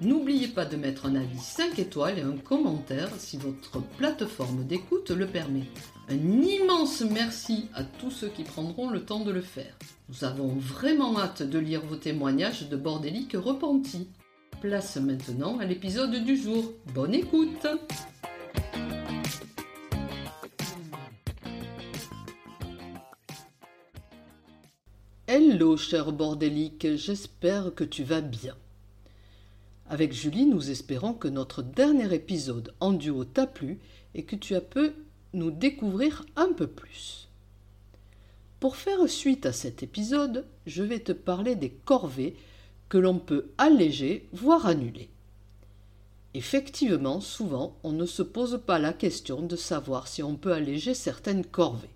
n'oubliez pas de mettre un avis 5 étoiles et un commentaire si votre plateforme d'écoute le permet. Un immense merci à tous ceux qui prendront le temps de le faire. Nous avons vraiment hâte de lire vos témoignages de bordéliques repentis. Place maintenant à l'épisode du jour. Bonne écoute Hello cher bordélique, j'espère que tu vas bien. Avec Julie, nous espérons que notre dernier épisode en duo t'a plu et que tu as pu nous découvrir un peu plus. Pour faire suite à cet épisode, je vais te parler des corvées que l'on peut alléger, voire annuler. Effectivement, souvent, on ne se pose pas la question de savoir si on peut alléger certaines corvées.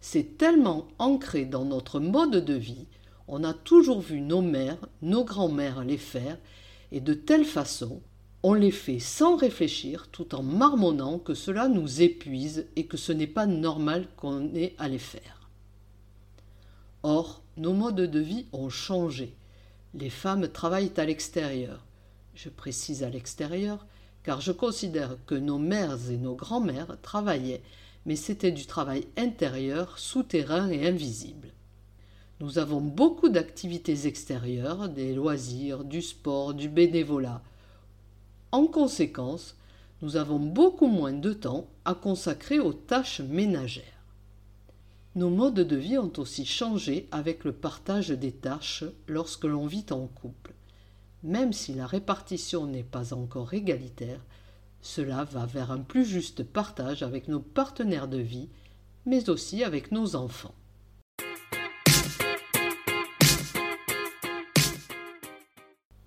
C'est tellement ancré dans notre mode de vie, on a toujours vu nos mères, nos grands-mères les faire, et de telle façon, on les fait sans réfléchir tout en marmonnant que cela nous épuise et que ce n'est pas normal qu'on ait à les faire. Or, nos modes de vie ont changé. Les femmes travaillent à l'extérieur. Je précise à l'extérieur car je considère que nos mères et nos grands-mères travaillaient mais c'était du travail intérieur, souterrain et invisible. Nous avons beaucoup d'activités extérieures, des loisirs, du sport, du bénévolat. En conséquence, nous avons beaucoup moins de temps à consacrer aux tâches ménagères. Nos modes de vie ont aussi changé avec le partage des tâches lorsque l'on vit en couple. Même si la répartition n'est pas encore égalitaire, cela va vers un plus juste partage avec nos partenaires de vie, mais aussi avec nos enfants.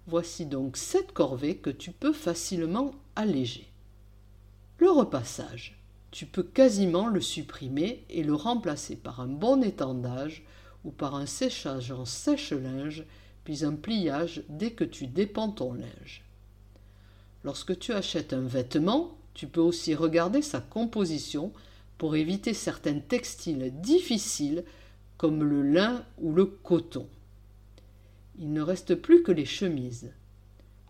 Voici donc sept corvées que tu peux facilement alléger. Le repassage. Tu peux quasiment le supprimer et le remplacer par un bon étendage ou par un séchage en sèche-linge, puis un pliage dès que tu dépends ton linge. Lorsque tu achètes un vêtement, tu peux aussi regarder sa composition pour éviter certains textiles difficiles comme le lin ou le coton. Il ne reste plus que les chemises.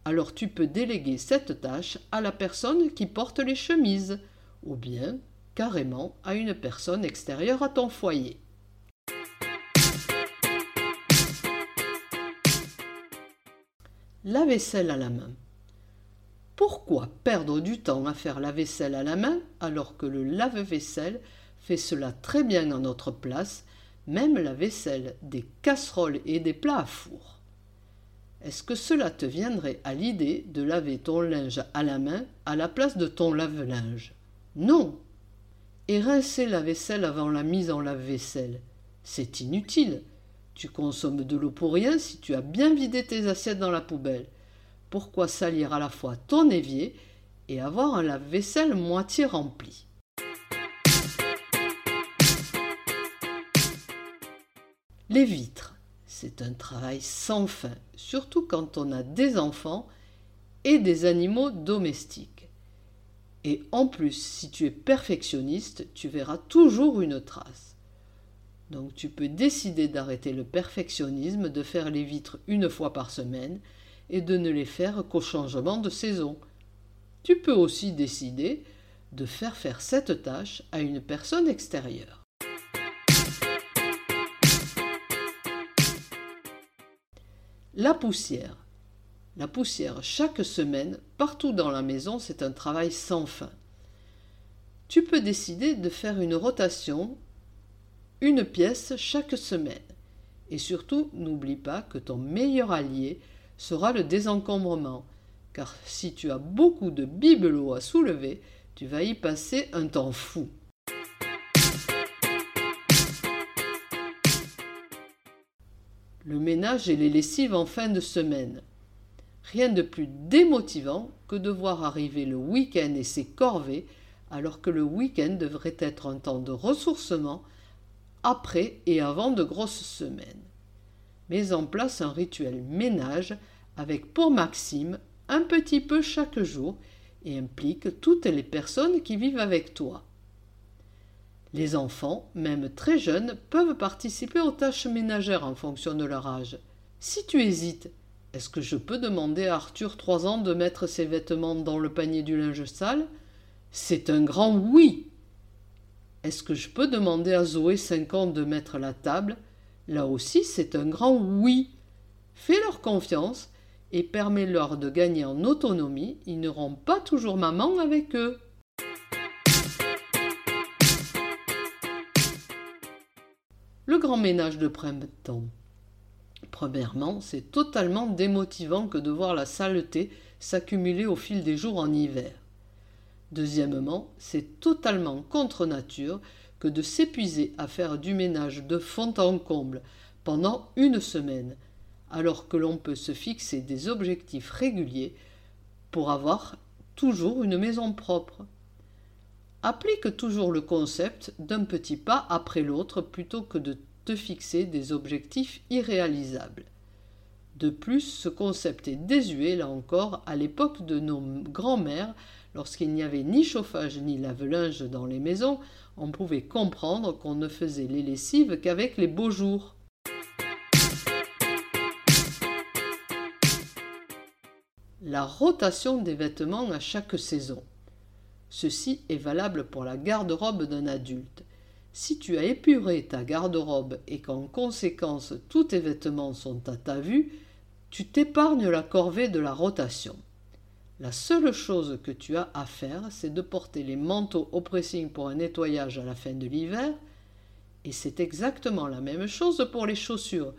Alors tu peux déléguer cette tâche à la personne qui porte les chemises, ou bien carrément à une personne extérieure à ton foyer. La vaisselle à la main. Pourquoi perdre du temps à faire la vaisselle à la main alors que le lave-vaisselle fait cela très bien à notre place, même la vaisselle des casseroles et des plats à four? Est-ce que cela te viendrait à l'idée de laver ton linge à la main à la place de ton lave-linge? Non! Et rincer la vaisselle avant la mise en lave-vaisselle C'est inutile. Tu consommes de l'eau pour rien si tu as bien vidé tes assiettes dans la poubelle. Pourquoi salir à la fois ton évier et avoir un lave-vaisselle moitié rempli? Les vitres, c'est un travail sans fin, surtout quand on a des enfants et des animaux domestiques. Et en plus, si tu es perfectionniste, tu verras toujours une trace. Donc tu peux décider d'arrêter le perfectionnisme, de faire les vitres une fois par semaine, et de ne les faire qu'au changement de saison. Tu peux aussi décider de faire faire cette tâche à une personne extérieure. La poussière. La poussière chaque semaine, partout dans la maison, c'est un travail sans fin. Tu peux décider de faire une rotation, une pièce chaque semaine. Et surtout, n'oublie pas que ton meilleur allié sera le désencombrement. car si tu as beaucoup de bibelots à soulever, tu vas y passer un temps fou. Le ménage et les lessives en fin de semaine. Rien de plus démotivant que de voir arriver le week-end et ses corvées, alors que le week-end devrait être un temps de ressourcement après et avant de grosses semaines. Mets en place un rituel ménage avec pour Maxime un petit peu chaque jour et implique toutes les personnes qui vivent avec toi. Les enfants, même très jeunes, peuvent participer aux tâches ménagères en fonction de leur âge. Si tu hésites, est-ce que je peux demander à Arthur trois ans de mettre ses vêtements dans le panier du linge sale? C'est un grand oui. Est-ce que je peux demander à Zoé cinq ans de mettre la table? Là aussi, c'est un grand oui. Fais-leur confiance et permets-leur de gagner en autonomie, ils n'auront pas toujours maman avec eux. Le grand ménage de printemps. Premièrement, c'est totalement démotivant que de voir la saleté s'accumuler au fil des jours en hiver. Deuxièmement, c'est totalement contre nature que de s'épuiser à faire du ménage de fond en comble pendant une semaine, alors que l'on peut se fixer des objectifs réguliers pour avoir toujours une maison propre. Applique toujours le concept d'un petit pas après l'autre plutôt que de te fixer des objectifs irréalisables. De plus, ce concept est désuet, là encore, à l'époque de nos grands-mères, lorsqu'il n'y avait ni chauffage ni lave-linge dans les maisons, on pouvait comprendre qu'on ne faisait les lessives qu'avec les beaux jours. la rotation des vêtements à chaque saison. Ceci est valable pour la garde-robe d'un adulte. Si tu as épuré ta garde-robe et qu'en conséquence tous tes vêtements sont à ta vue, tu t'épargnes la corvée de la rotation. La seule chose que tu as à faire, c'est de porter les manteaux au pressing pour un nettoyage à la fin de l'hiver, et c'est exactement la même chose pour les chaussures.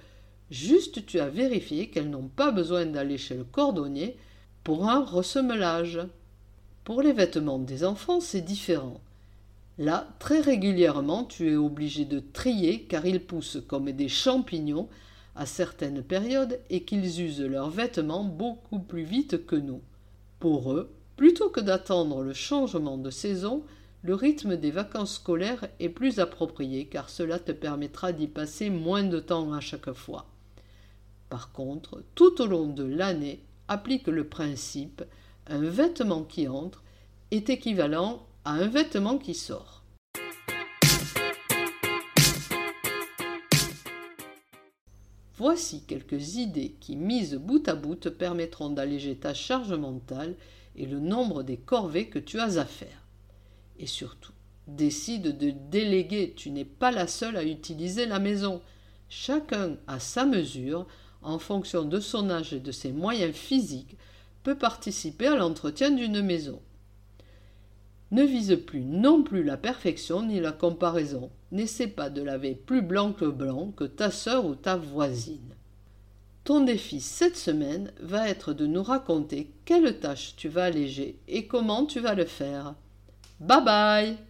Juste tu as vérifié qu'elles n'ont pas besoin d'aller chez le cordonnier pour un ressemelage. Pour les vêtements des enfants, c'est différent. Là, très régulièrement, tu es obligé de trier car ils poussent comme des champignons à certaines périodes et qu'ils usent leurs vêtements beaucoup plus vite que nous. Pour eux, plutôt que d'attendre le changement de saison, le rythme des vacances scolaires est plus approprié car cela te permettra d'y passer moins de temps à chaque fois. Par contre, tout au long de l'année, applique le principe un vêtement qui entre est équivalent à un vêtement qui sort. Voici quelques idées qui, mises bout à bout, permettront d'alléger ta charge mentale et le nombre des corvées que tu as à faire. Et surtout, décide de déléguer, tu n'es pas la seule à utiliser la maison. Chacun à sa mesure en fonction de son âge et de ses moyens physiques, peut participer à l'entretien d'une maison. Ne vise plus non plus la perfection ni la comparaison. N'essaie pas de laver plus blanc que blanc que ta sœur ou ta voisine. Ton défi cette semaine va être de nous raconter quelle tâche tu vas alléger et comment tu vas le faire. Bye bye